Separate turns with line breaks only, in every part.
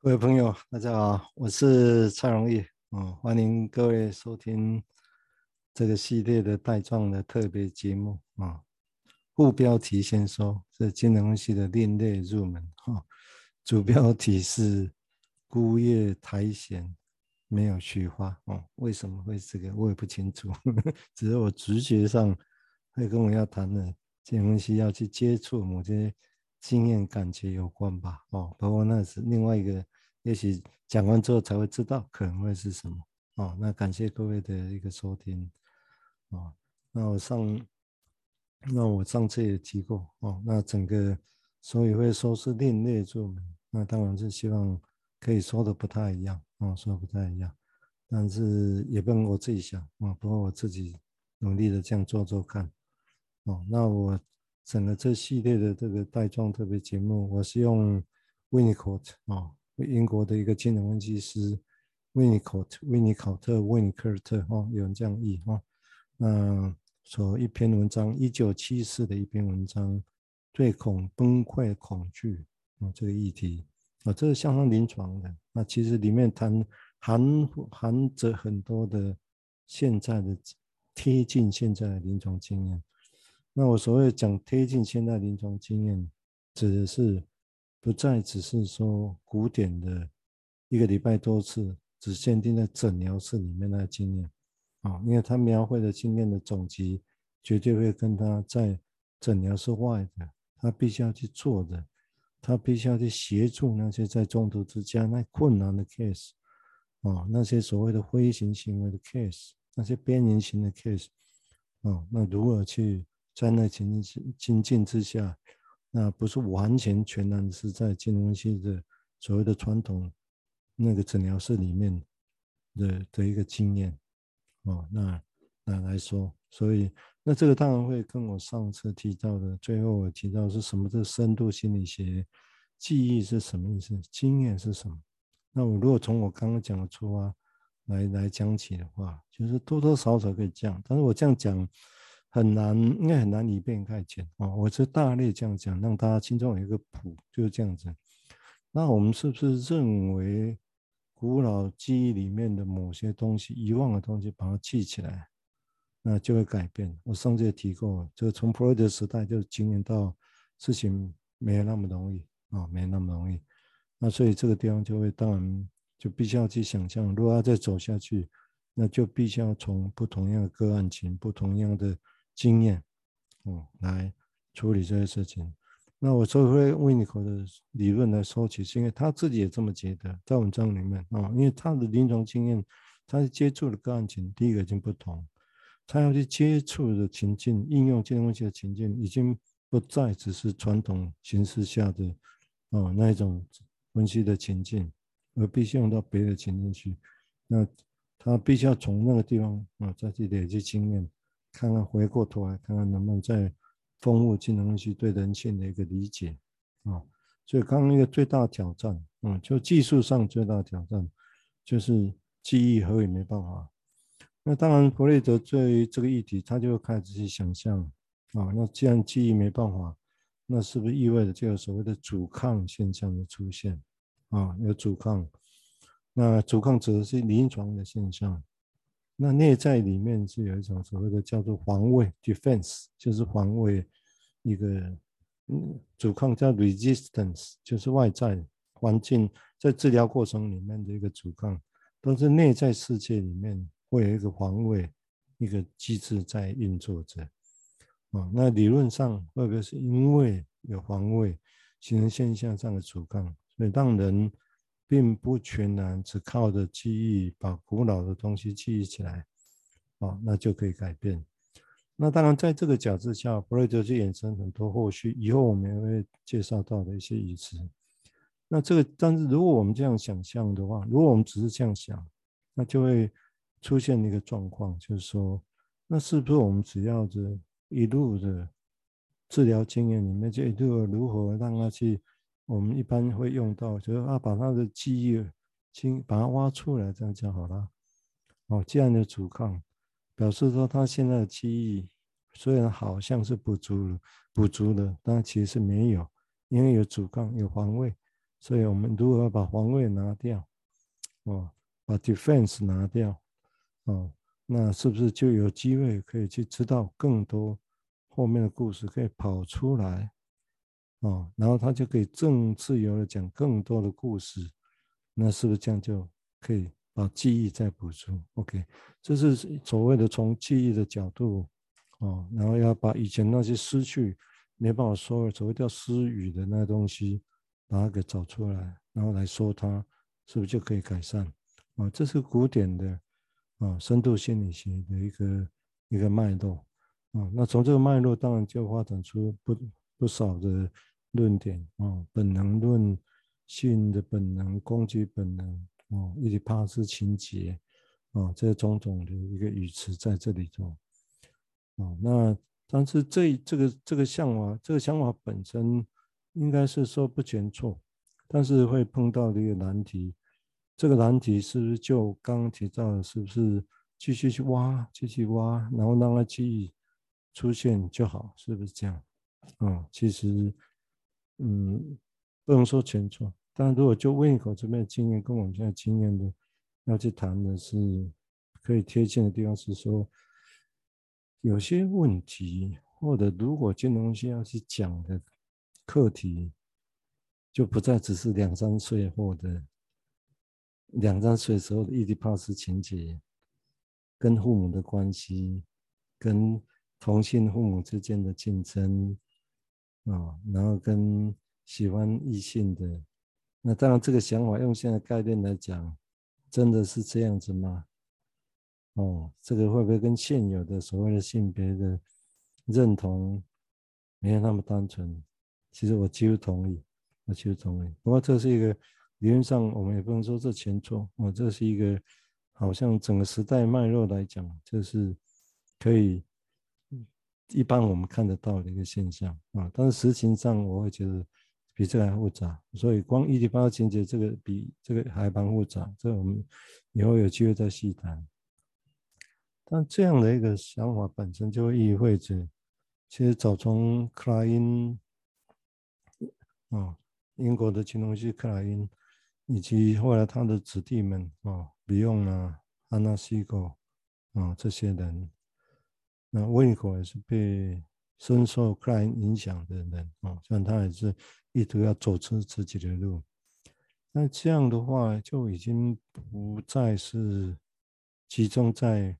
各位朋友，大家好，我是蔡荣义，嗯，欢迎各位收听这个系列的带状的特别节目啊。副标题先说，是金融系的另类入门哈。主标题是孤叶苔藓没有虚华哦，为什么会这个我也不清楚，只是我直觉上会跟我要谈的金融系要去接触某些。经验感觉有关吧，哦，包括那是另外一个，也许讲完之后才会知道可能会是什么，哦，那感谢各位的一个收听，哦，那我上，那我上次也提过，哦，那整个所以会说是另类入门，那当然是希望可以说的不太一样，哦，说的不太一样，但是也不能我自己想，啊，不过我自己努力的这样做做看，哦，那我。整个这系列的这个带状特别节目，我是用 Winnicott 啊，英国的一个金融分析师 Winnicott 温尼考特温尼科特哈，有人这样译哈。那说一篇文章，一九七四的一篇文章，对恐崩溃恐惧啊这个议题啊，这是相当临床的。那其实里面谈含含着很多的现在的贴近现在的临床经验。那我所谓讲贴近现代临床经验，指的是不再只是说古典的一个礼拜多次，只限定在诊疗室里面的经验啊，因为他描绘的经验的总集，绝对会跟他在诊疗室外的，他必须要去做的，他必须要去协助那些在中途之家那困难的 case 啊，那些所谓的灰型行为的 case，那些边缘型的 case 啊，那如何去？在那情境情境之下，那不是完全全然是在金融系的所谓的传统那个诊疗室里面的的一个经验哦，那那来说，所以那这个当然会跟我上次提到的，最后我提到是什么？是深度心理学，记忆是什么意思？经验是什么？那我如果从我刚刚讲的出发来来讲起的话，就是多多少少可以这样，但是我这样讲。很难，应该很难以偏概全啊！我是大略这样讲，让大家心中有一个谱，就是这样子。那我们是不是认为古老记忆里面的某些东西、遗忘的东西，把它记起来，那就会改变？我上次也提过，就从普罗伊德时代就经验到事情没有那么容易啊，没那么容易。那所以这个地方就会，当然就必须要去想象，如果要再走下去，那就必须要从不同样的个案情、不同样的。经验，哦，来处理这些事情。那我说回温尼考的理论来说起，是因为他自己也这么觉得，在文章里面啊，因为他的临床经验，他接触的个案情，第一个已经不同，他要去接触的情境，应用金融分析的情境，已经不再只是传统形式下的哦那一种分析的情境，而必须用到别的情境去。那他必须要从那个地方啊，再去累积经验。看看回过头来看看能不能再丰富金融分析对人性的一个理解啊，所以刚刚一个最大挑战，嗯，就技术上最大挑战就是记忆和也没办法。那当然，弗洛伊德对于这个议题，他就开始去想象啊，那既然记忆没办法，那是不是意味着就有所谓的阻抗现象的出现啊？有阻抗，那阻抗指的是临床的现象。那内在里面是有一种所谓的叫做防卫 （defense），就是防卫一个嗯阻抗叫 resistance，就是外在环境在治疗过程里面的一个阻抗，都是内在世界里面会有一个防卫一个机制在运作着啊。那理论上会不会是因为有防卫形成现象上的阻抗，所以让人？并不全然只靠着记忆把古老的东西记忆起来，哦，那就可以改变。那当然，在这个角度下，弗洛伊德就衍生很多后续以后我们也会介绍到的一些语词。那这个，但是如果我们这样想象的话，如果我们只是这样想，那就会出现一个状况，就是说，那是不是我们只要着一路的治疗经验里面，就一路如何让他去。我们一般会用到，就是啊，把他的记忆，清，把它挖出来，这样就好了。哦，这样的阻抗，表示说他现在的记忆虽然好像是补足了，补足了，但其实是没有，因为有阻抗，有防卫，所以我们如何把防卫拿掉，哦，把 defense 拿掉，哦，那是不是就有机会可以去知道更多后面的故事可以跑出来，哦，然后他就可以更自由的讲更多的故事，那是不是这样就可以把记忆再补足？OK，这是所谓的从记忆的角度，哦，然后要把以前那些失去没办法说的所谓叫失语的那东西。把它给找出来，然后来说它，是不是就可以改善？啊，这是古典的啊深度心理学的一个一个脉络啊。那从这个脉络，当然就发展出不不少的论点啊，本能论、性的本能、攻击本能啊、以及帕斯情节啊，这种种的一个语词在这里头啊。那但是这这个这个想法，这个想法本身。应该是说不全错，但是会碰到的一个难题。这个难题是不是就刚刚提到的，是不是继续去挖，继续挖，然后让它去出现就好，是不是这样？啊、嗯，其实，嗯，不能说全错。但如果就 Winnicott 这边的经验跟我们现在经验的要去谈的是，可以贴近的地方是说，有些问题或者如果金融西要去讲的。课题就不再只是两三岁或者两三岁时候的伊底帕斯情节，跟父母的关系，跟同性父母之间的竞争啊，然后跟喜欢异性的，那当然这个想法用现在概念来讲，真的是这样子吗？哦，这个会不会跟现有的所谓的性别的认同没有那么单纯？其实我几乎同意，我几乎同意。不过这是一个理论上，我们也不能说这全错啊。这是一个好像整个时代脉络来讲，这是可以一般我们看得到的一个现象啊。但是实情上，我会觉得比这个还复杂。所以光伊底帕斯情节这个比这个还蛮复杂。这我们以后有机会再细谈。但这样的一个想法本身就意味着，其实早从克莱因。啊，英国的青铜器克莱因，以及后来他的子弟们啊，比用啊，安娜西狗啊这些人，那温尼科也是被深受克莱影响的人啊，像他也是意图要走出自己的路。那这样的话，就已经不再是集中在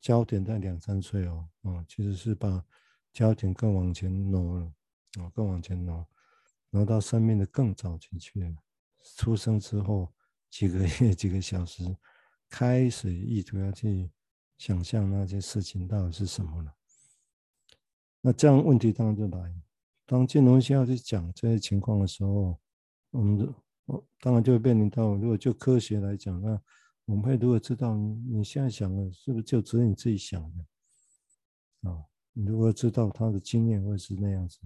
焦点在两三岁哦，啊，其实是把焦点更往前挪了啊，更往前挪。挪到生命的更早期去了，出生之后几个月、几个小时，开始意图要去想象那些事情到底是什么了。那这样问题当然就来，当金融需要去讲这些情况的时候，我们当然就会面临到，如果就科学来讲，那我们会如果知道你现在想的是不是就只有你自己想的啊？你如果知道他的经验会是那样子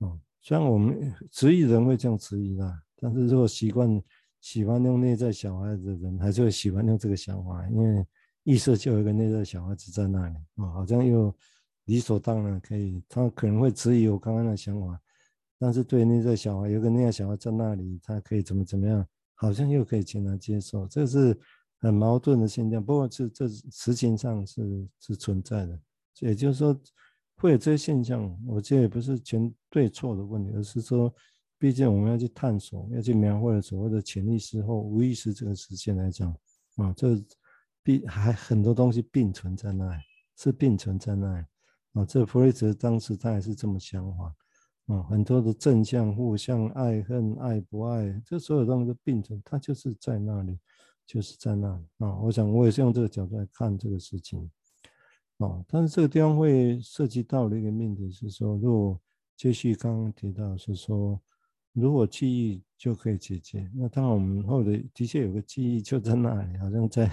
啊？虽然我们质疑人会这样质疑啦，但是如果习惯喜欢用内在小孩子的人，还是会喜欢用这个想法，因为意识就有一个内在小孩子在那里啊，好像又理所当然可以。他可能会质疑我刚刚的想法，但是对内在小孩有个内在小孩在那里，他可以怎么怎么样，好像又可以全然接受，这是很矛盾的现象。不过这这实情上是是存在的，也就是说。会有这些现象，我觉得也不是全对错的问题，而是说，毕竟我们要去探索，要去描绘所谓的潜意识或无意识这个实现来讲，啊，这并还很多东西并存在那里，是并存在那里，啊，这弗雷泽当时他也是这么想法，啊，很多的正向、互相爱恨、爱不爱，这所有东西都并存，它就是在那里，就是在那里，啊，我想我也是用这个角度来看这个事情。哦，但是这个地方会涉及到的一个命题是说，如果接续刚刚提到是说，如果记忆就可以解决，那当然我们后来的确有个记忆就在那里，好像在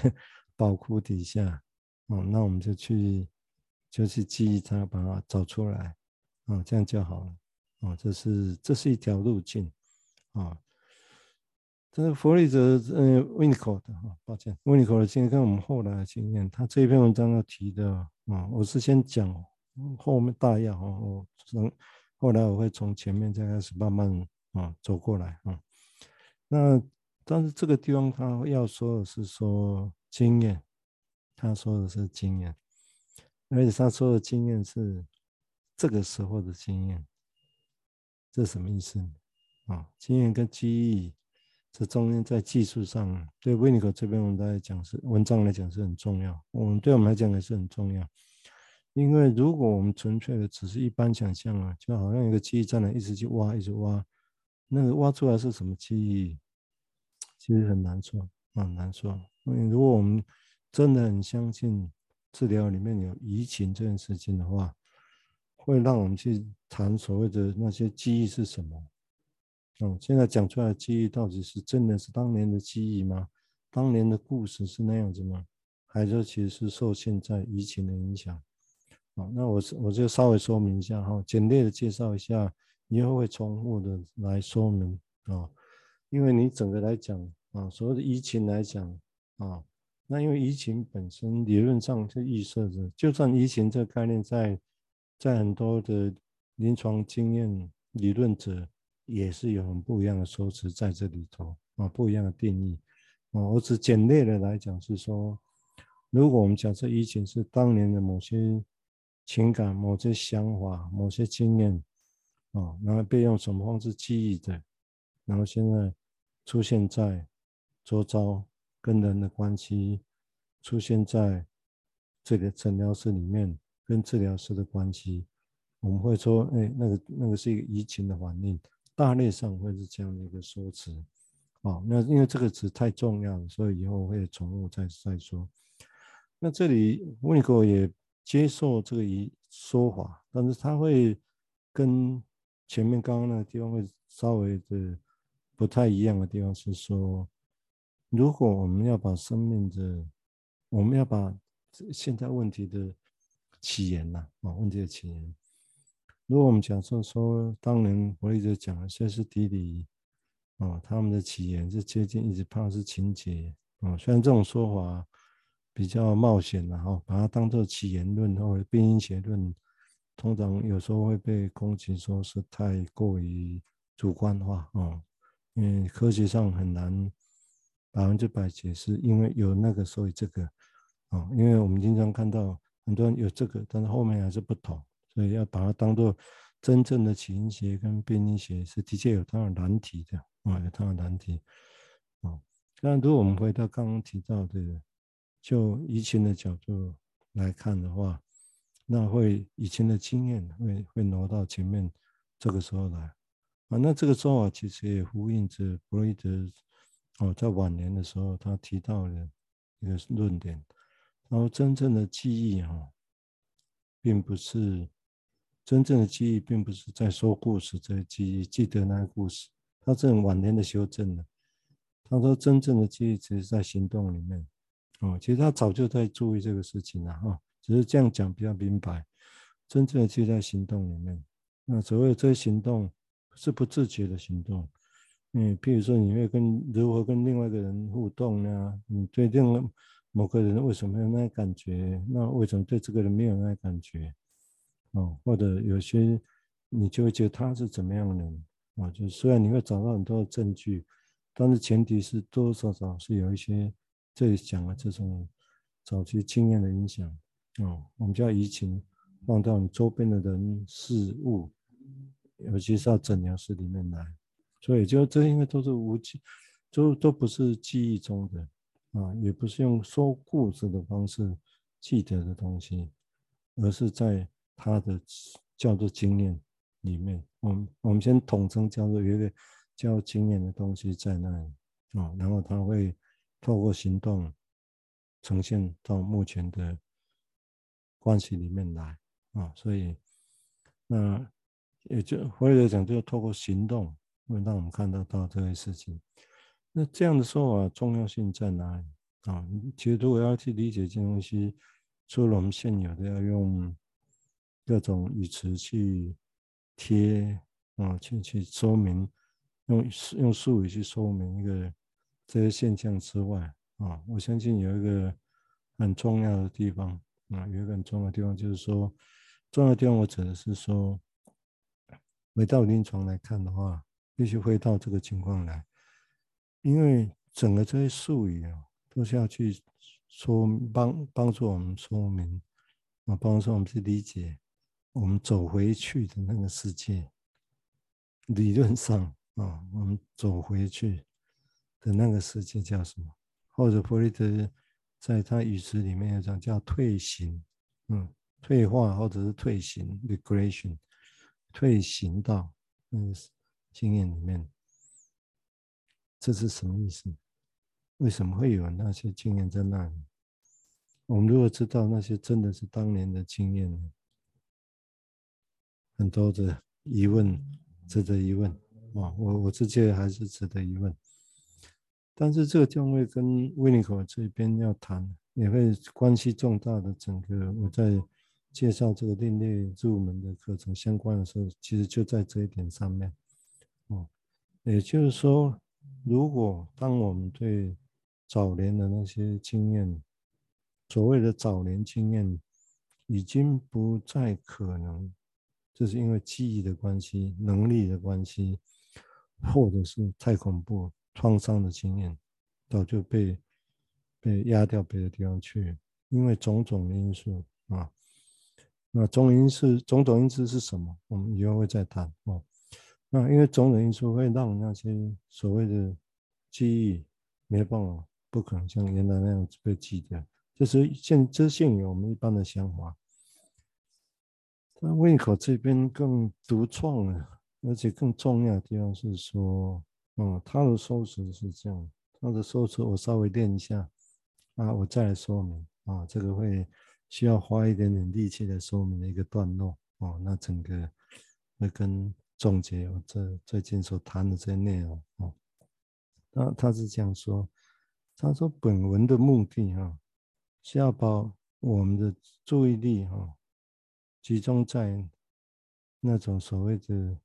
宝库底下，哦，那我们就去就去记忆它，把它找出来，哦，这样就好了，哦，这是这是一条路径，啊。这是弗里泽，呃，Winnicott 的哈，抱歉，Winnicott 的经验跟我们后来的经验，他这一篇文章要提的啊，我是先讲后面大要哈，我从后来我会从前面再开始慢慢啊走过来啊。那但是这个地方他要说的是说经验，他说的是经验，而且他说的经验是这个时候的经验，这什么意思呢？啊，经验跟记忆。这中间在技术上，对维尼克这边我们来讲是文章来讲是很重要，我们对我们来讲也是很重要。因为如果我们纯粹的只是一般想象啊，就好像一个记忆在那一直去挖，一直挖，那个挖出来是什么记忆，其实很难说，很难说。因为如果我们真的很相信治疗里面有移情这件事情的话，会让我们去谈所谓的那些记忆是什么。哦，现在讲出来的记忆到底是真的是当年的记忆吗？当年的故事是那样子吗？还是说其实是受现在疫情的影响？好，那我我就稍微说明一下哈，简略的介绍一下，以后会重复的来说明啊。因为你整个来讲啊，所谓的疫情来讲啊，那因为疫情本身理论上是预设着，就算疫情这个概念在在很多的临床经验理论者。也是有很不一样的说辞在这里头啊，不一样的定义啊。我只简略的来讲是说，如果我们假设疫情是当年的某些情感、某些想法、某些经验啊，然后被用什么方式记忆的，然后现在出现在周遭跟人的关系，出现在这个诊疗室里面跟治疗师的关系，我们会说，哎，那个那个是一个移情的反应。大类上会是这样的一个说辞，啊，那因为这个词太重要了，所以以后会重复再再说。那这里维尼口也接受这个一说法，但是他会跟前面刚刚那个地方会稍微的不太一样的地方是说，如果我们要把生命的，我们要把现在问题的起源呐，啊，问题的起源。如果我们假设说，当年我一直讲的歇斯底里，哦，他们的起源是接近一直怕是情结，哦，虽然这种说法比较冒险然后把它当做起源论或者病因学论，通常有时候会被攻击说是太过于主观化，哦，因为科学上很难百分之百解释，因为有那个所以这个，啊，因为我们经常看到很多人有这个，但是后面还是不同。所以要把它当做真正的起因学跟病因学，是的确有它的难题的啊，有它的难题啊。那如果我们回到刚刚提到的，就移情的角度来看的话，那会以前的经验会会挪到前面这个时候来啊。那这个说法其实也呼应着弗洛伊德哦，在晚年的时候他提到了一个论点，然后真正的记忆哈，并不是。真正的记忆并不是在说故事，这个记忆记得那个故事，他这种晚年的修正呢。他说真正的记忆只是在行动里面，哦，其实他早就在注意这个事情了哈，只是这样讲比较明白。真正的记在行动里面，那所谓的这些行动是不自觉的行动，嗯，譬如说你会跟如何跟另外一个人互动呢？你对另外某个人为什么有那感觉？那为什么对这个人没有那感觉？哦，或者有些你就会觉得他是怎么样的人啊？就虽然你会找到很多的证据，但是前提是多多少少是有一些这里讲的这种早期经验的影响哦。我们叫移情放到你周边的人事物，尤其是到诊疗室里面来，所以就这因为都是无记，都都不是记忆中的啊，也不是用说故事的方式记得的东西，而是在。他的叫做经验里面，我们我们先统称叫做有一个叫经验的东西在那里啊，然后他会透过行动呈现到目前的关系里面来啊，所以那也就或者讲，就透过行动会让我们看得到这些事情。那这样的说法重要性在哪里啊？其实如果要去理解这些东西，除了我们现有的要用。各种语词去贴啊，去去说明，用用术语去说明一个这些现象之外啊，我相信有一个很重要的地方啊，有一个很重要的地方就是说，重要的地方我指的是说，回到临床来看的话必须回到这个情况来，因为整个这些术语啊，都是要去说帮帮助我们说明啊，帮助我们去理解我们走回去的那个世界。理论上啊，我们走回去的那个世界叫什么？或者弗洛伊德在他语词里面有讲叫退行，嗯，退化或者是退行 （regression），退行到那个经验里面，这是什么意思？为什么会有那些经验在那里？我们如果知道那些真的是当年的经验，很多的疑问。值得疑问啊！我我自己还是值得疑问，但是这个将会跟威尼口这边要谈，也会关系重大的。整个我在介绍这个另类入门的课程相关的时候，其实就在这一点上面。哦，也就是说，如果当我们对早年的那些经验，所谓的早年经验，已经不再可能。就是因为记忆的关系、能力的关系，或者是太恐怖、创伤的经验，早就被被压掉别的地方去。因为种种因素啊，那种因素、种种因素是什么？我们以后会再谈哦。那因为种种因素会让那些所谓的记忆没办法、不可能像原来那样被记掉，这是现这现有我们一般的想法。那胃口这边更独创了，而且更重要的地方是说，嗯，他的说辞是这样，他的说辞我稍微练一下，啊，我再来说明，啊，这个会需要花一点点力气来说明的一个段落，哦，那整个会跟总结我这最近所谈的这些内容，哦，那他是这样说，他说本文的目的，哈，是要把我们的注意力，哈。集中在那种所谓的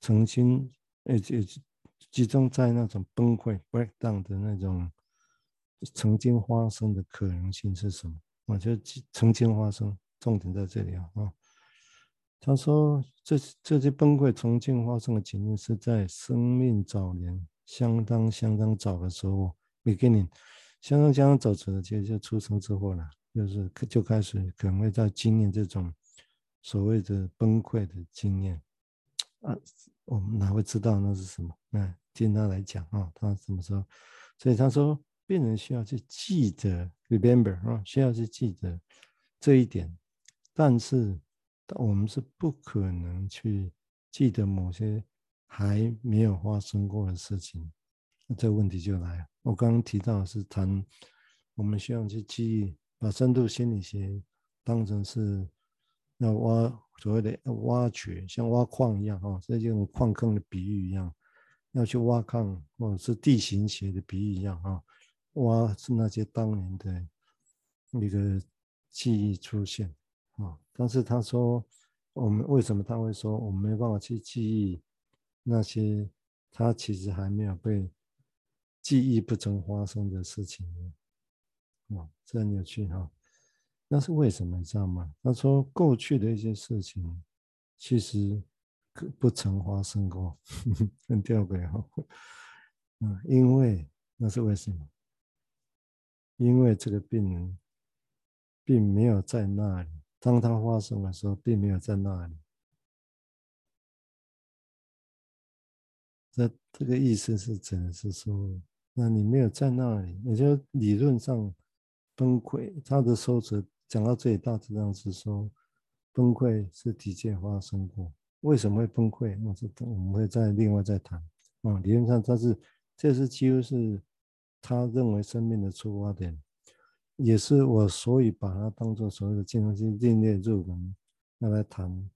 曾经，呃，集集中在那种崩溃 breakdown 的那种曾经发生的可能性是什么？我觉得曾经发生，重点在这里啊。啊，他说这这些崩溃曾经发生的情境是在生命早年相当相当早的时候，beginning 相当相当早的时候就出生之后了，就是就开始可能会在经验这种。所谓的崩溃的经验啊，我们哪会知道那是什么？那听他来讲啊，他怎么说？所以他说，病人需要去记得，remember 啊，需要去记得这一点。但是但我们是不可能去记得某些还没有发生过的事情。那这个问题就来了。我刚刚提到的是谈，我们需要去记忆，把深度心理学当成是。要挖所谓的挖掘，像挖矿一样哈，这就用矿坑的比喻一样，要去挖矿，或者是地形学的比喻一样哈，挖是那些当年的那个记忆出现啊。但是他说，我们为什么他会说我们没办法去记忆那些他其实还没有被记忆不曾发生的事情呢？啊，这很有趣哈。那是为什么，你知道吗？他说过去的一些事情，其实不曾发生过，很吊诡哈。嗯，因为那是为什么？因为这个病人并没有在那里，当他发生的时候，并没有在那里。这这个意思是指的是说，那你没有在那里，也就理论上崩溃。他的说辞。讲到这里，大致上是说，崩溃是的确发生过。为什么会崩溃？那是我们会再另外再谈。啊，理论上他是，这是几乎是他认为生命的出发点，也是我所以把它当做所谓的进入性另类入门要来谈。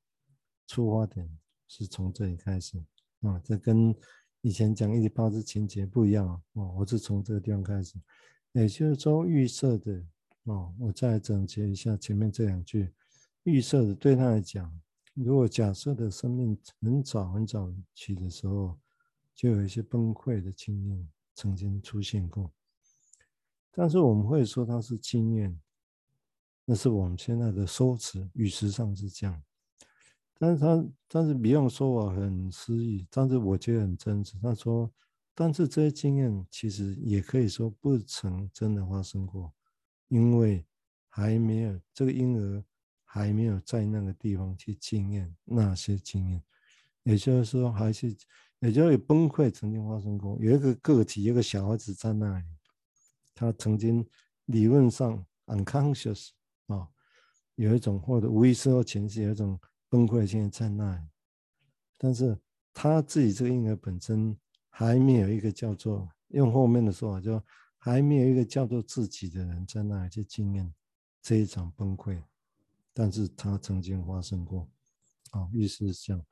出发点是从这里开始啊，这跟以前讲伊底帕斯情节不一样啊。我是从这个地方开始，也就是说预设的。哦，我再总结一下前面这两句，预设的对他来讲，如果假设的生命很早很早起的时候，就有一些崩溃的经验曾经出现过，但是我们会说它是经验，那是我们现在的说辞，语词上是这样，但是他但是比方说法很诗意，但是我觉得很真实。他说，但是这些经验其实也可以说不曾真的发生过，因为还没有这个婴儿还没有在那个地方去经验那些经验，也就是说，还是也就是崩溃曾经发生过，有一个个体，一个小孩子在那里，他曾经理论上 unconscious 啊，有一种或者无意识或潜意识有一种。崩溃现在在那里，但是他自己这个婴儿本身还没有一个叫做用后面的说法，就还没有一个叫做自己的人在那里去经验这一场崩溃，但是他曾经发生过，哦，意思是这样，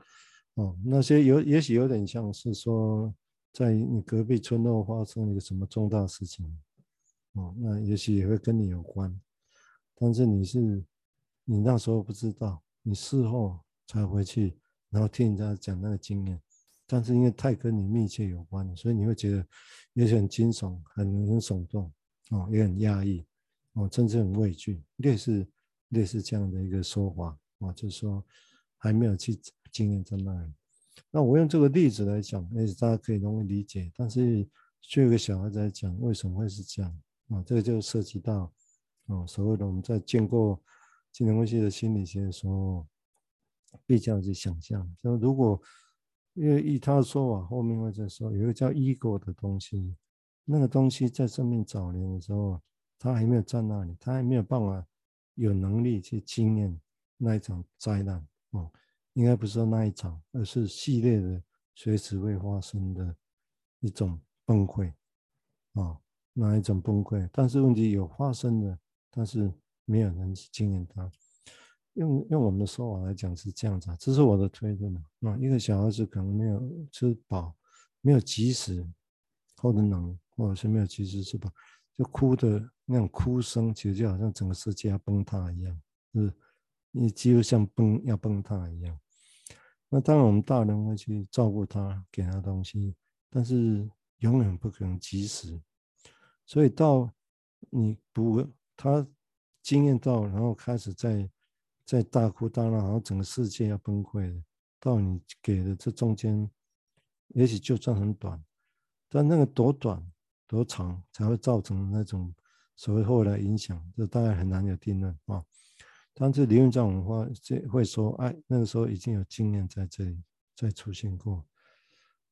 哦，那些有也许有点像是说，在你隔壁村落发生一个什么重大事情，哦，那也许也会跟你有关，但是你是你那时候不知道。你事后才回去，然后听人家讲那个经验，但是因为太跟你密切有关，所以你会觉得也许很惊悚、很很耸动，哦，也很压抑，哦，甚至很畏惧，类似类似这样的一个说法，哦，就是说还没有去经验在那里。那我用这个例子来讲，也许大家可以容易理解。但是就有个小孩子来讲，为什么会是这样？啊，这个就涉及到，哦，所谓的我们在见过。精神分析的心理学的时候，比较去想象，就如果因为以他的说法，后面会再说，有个叫 ego 的东西，那个东西在生命早年的时候，他还没有在那里，他还没有办法有能力去经验那一场灾难哦，应该不是说那一场，而是系列的随时会发生的一种崩溃啊，那一种崩溃，但是问题有发生的，但是。没有人去经验它，用用我们的说法来讲是这样子，这是我的推论啊。一个小孩子可能没有吃饱，没有及时或者冷，或者是没有及时吃饱，就哭的那种哭声，其实就好像整个世界要崩塌一样，是，你几乎像崩要崩塌一样。那当然我们大人会去照顾他，给他东西，但是永远不可能及时，所以到你不他。经验到，然后开始在在大哭大闹，然后整个世界要崩溃了。到你给的这中间，也许就算很短，但那个多短多长才会造成那种所谓后来影响，这大概很难有定论啊。但是理论上我们话这会说，哎，那个时候已经有经验在这里再出现过。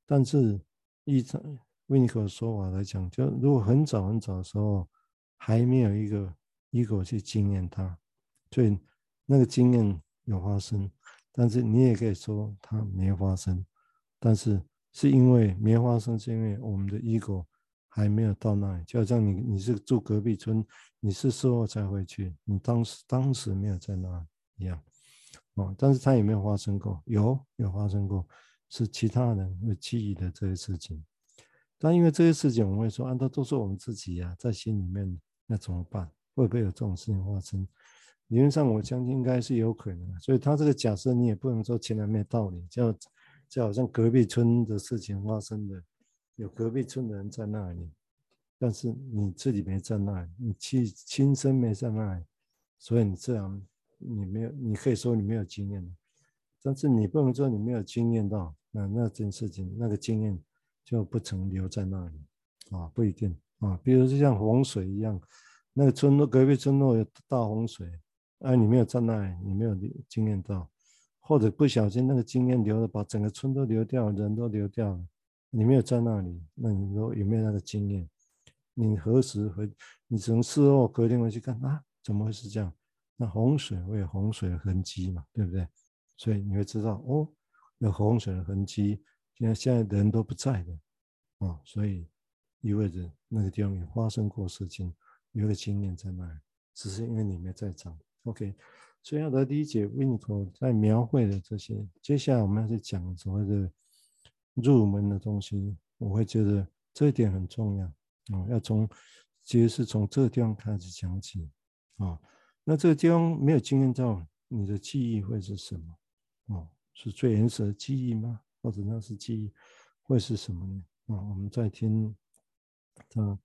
但是依照维尼克的说法来讲，就如果很早很早的时候还没有一个。ego 去经验它，所以那个经验有发生，但是你也可以说它没发生，但是是因为没发生，是因为我们的 ego 还没有到那里。就好像你你是住隔壁村，你是事后才回去，你当时当时没有在那里一样，哦，但是它也没有发生过，有有发生过，是其他人会记忆的这些事情。但因为这些事情，我们会说，啊，那都是我们自己呀，在心里面，那怎么办？会不会有这种事情发生？理论上，我相信应该是有可能的。所以他这个假设，你也不能说前面没有道理。就就好像隔壁村的事情发生的，有隔壁村的人在那里，但是你自己没在那里，你亲亲身没在那里，所以你这样你没有，你可以说你没有经验，但是你不能说你没有经验到，那那件事情那个经验就不曾留在那里啊，不一定啊。比如就像洪水一样。那个村落隔壁村落有大洪水，哎，你没有在那里，你没有经验到，或者不小心那个经验流了，把整个村都流掉，人都流掉了，你没有在那里，那你说有没有那个经验？你何时回？你从事后隔天回去看啊，怎么会是这样？那洪水会有洪水的痕迹嘛，对不对？所以你会知道哦，有洪水的痕迹，现在现在人都不在的，哦，所以意味着那个地方也发生过事情。有个经验在那，只是因为你没在场。OK，所以要来理解维尼口在描绘的这些，接下来我们要去讲所谓的入门的东西，我会觉得这一点很重要啊，要从其实是从这个地方开始讲起啊。那这个地方没有经验到，你的记忆会是什么？啊，是最原始的记忆吗？或者那是记忆会是什么呢？啊，我们再听他。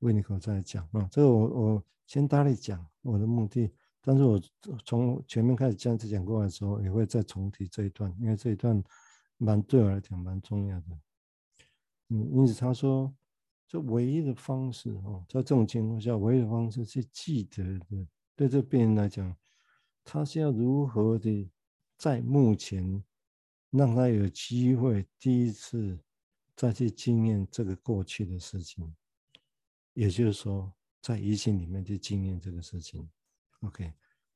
维尼克在讲啊，这个我我先大力讲，我的目的，但是我从前面开始这样子讲过来的时候，也会再重提这一段，因为这一段蛮对我来讲蛮重要的。嗯，因此他说，这唯一的方式哦，在这种情况下，唯一的方式是记得的。对这病人来讲，他是要如何的在目前让他有机会第一次再去经验这个过去的事情，也就是说，在疫情里面去经验这个事情。OK，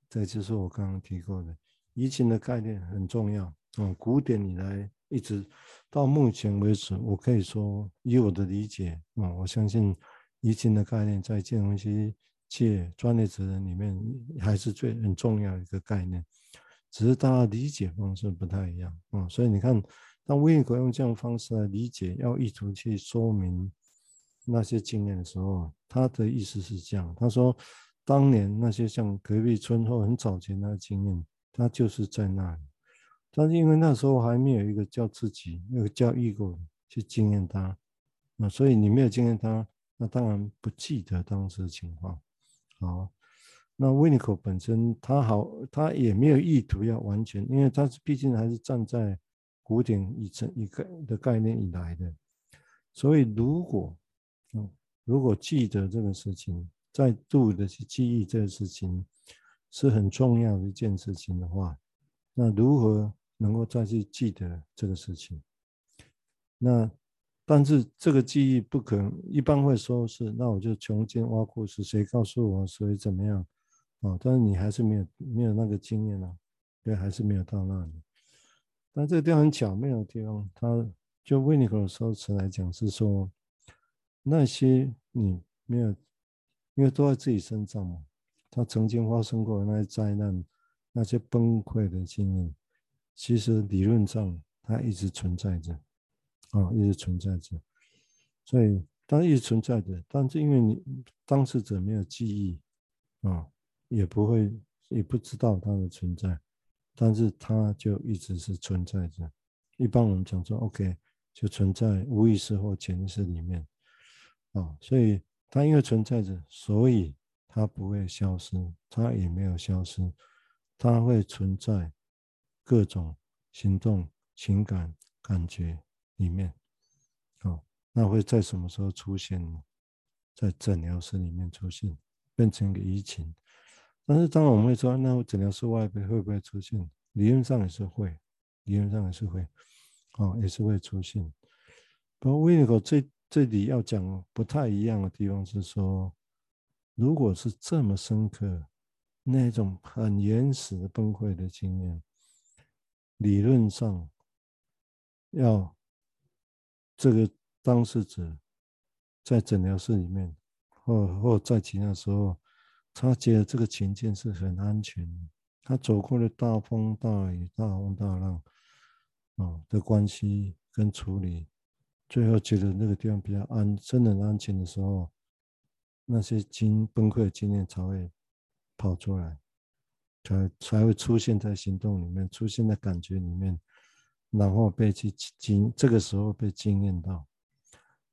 这就是我刚刚提过的，疫情的概念很重要。嗯，古典以来一直到目前为止，我可以说以我的理解，嗯，我相信疫情的概念在金融机界专业职人里面还是最很重要的一个概念，只是大家理解方式不太一样。嗯，所以你看，当维尼口用这样方式来理解，要意图去说明那些经验的时候，他的意思是这样，他说。当年那些像隔壁村或很早前的经验，他就是在那里。但是因为那时候还没有一个叫自己，那个叫异国去经验他，那所以你没有经验他，那当然不记得当时的情况。好，那 Winnicott 本身他好，他也没有意图要完全，因为他毕竟还是站在古典以成一个的概念以来的，所以如果嗯，如果记得这个事情。再度的去记忆这个事情是很重要的一件事情的话，那如何能够再去记得这个事情？那但是这个记忆不可能，一般会说是，那我就穷尽挖苦，是谁告诉我，所以怎么样啊？但是你还是没有没有那个经验啊，对，还是没有到那里。但这个地方很巧妙的地方，他就维尼克的说辞来讲是说，那些你没有。因为都在自己身上嘛，他曾经发生过的那些灾难、那些崩溃的经验，其实理论上它一直存在着，啊，一直存在着。所以它一直存在着，但是因为你当事者没有记忆，啊，也不会也不知道它的存在，但是它就一直是存在着。一般我们讲说，OK，就存在无意识或潜意识里面，啊，所以。它因为存在着，所以它不会消失，它也没有消失，它会存在各种行动、情感、感觉里面。好，那会在什么时候出现呢？在诊疗室里面出现，变成一个移情。但是当然我们会说，那诊疗室外边会不会出现？理论上也是会，理论上也是会，哦，也是会出现。不过为何这？这里要讲不太一样的地方是说，如果是这么深刻，那种很原始的崩溃的经验，理论上要这个当事者在诊疗室里面，或或在其他时候，他觉得这个情境是很安全的，他走过了大风大雨、大风大浪，啊的关系跟处理。最后觉得那个地方比较安，真的很安全的时候，那些经崩溃的经验才会跑出来，才才会出现在行动里面，出现在感觉里面，然后被去经，这个时候被经验到。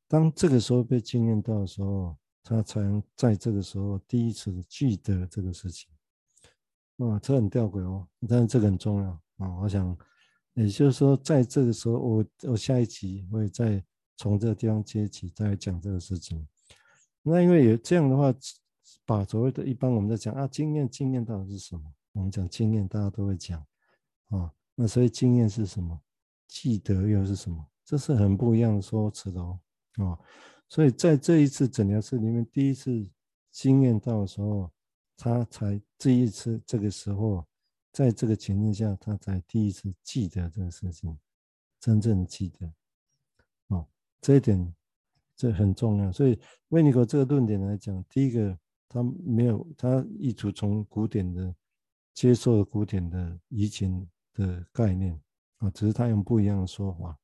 当这个时候被经验到的时候，他才能在这个时候第一次记得这个事情。啊，这很吊诡哦，但是这个很重要啊，我想。也就是说，在这个时候，我我下一集会再从这个地方接起，再讲这个事情。那因为有这样的话，把所谓的一般我们在讲啊，经验经验到底是什么？我们讲经验，大家都会讲啊。那所以经验是什么？记得又是什么？这是很不一样的说辞的哦。啊，所以在这一次诊疗室里面，第一次经验到的时候，他才这一次这个时候。在这个情境下，他才第一次记得这个事情，真正记得，哦，这一点这很重要。所以，维尼口这个论点来讲，第一个他没有他意图从古典的接受古典的移情的概念啊，只是他用不一样的说法。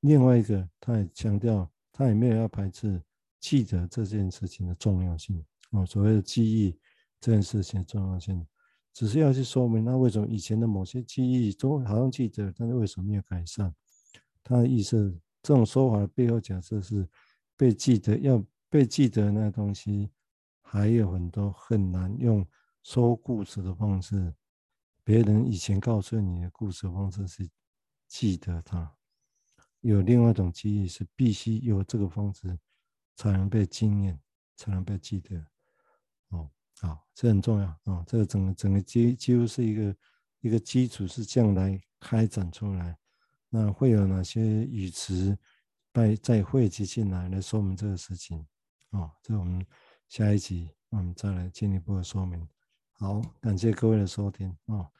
另外一个，他也强调，他也没有要排斥记得这件事情的重要性啊，所谓的记忆这件事情的重要性。只是要去说明，那为什么以前的某些记忆都好像记得，但是为什么没有改善？他的意思，这种说法的背后假设是被记得，要被记得那东西还有很多很难用说故事的方式，别人以前告诉你的故事方式是记得它。有另外一种记忆是必须有这个方式才能被经验，才能被记得。哦，好，这很重要啊、哦！这个整个整个基几乎是一个一个基础是这样来开展出来。那会有哪些语词再再汇集进来来说明这个事情？哦，这我们下一集我们再来进一步的说明。好，感谢各位的收听哦。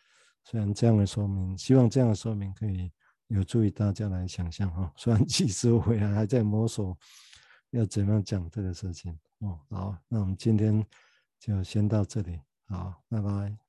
虽然这样的说明，希望这样的说明可以有助于大家来想象哈、哦。虽然其实回来还在摸索要怎么样讲这个事情哦。好，那我们今天就先到这里，好，拜拜。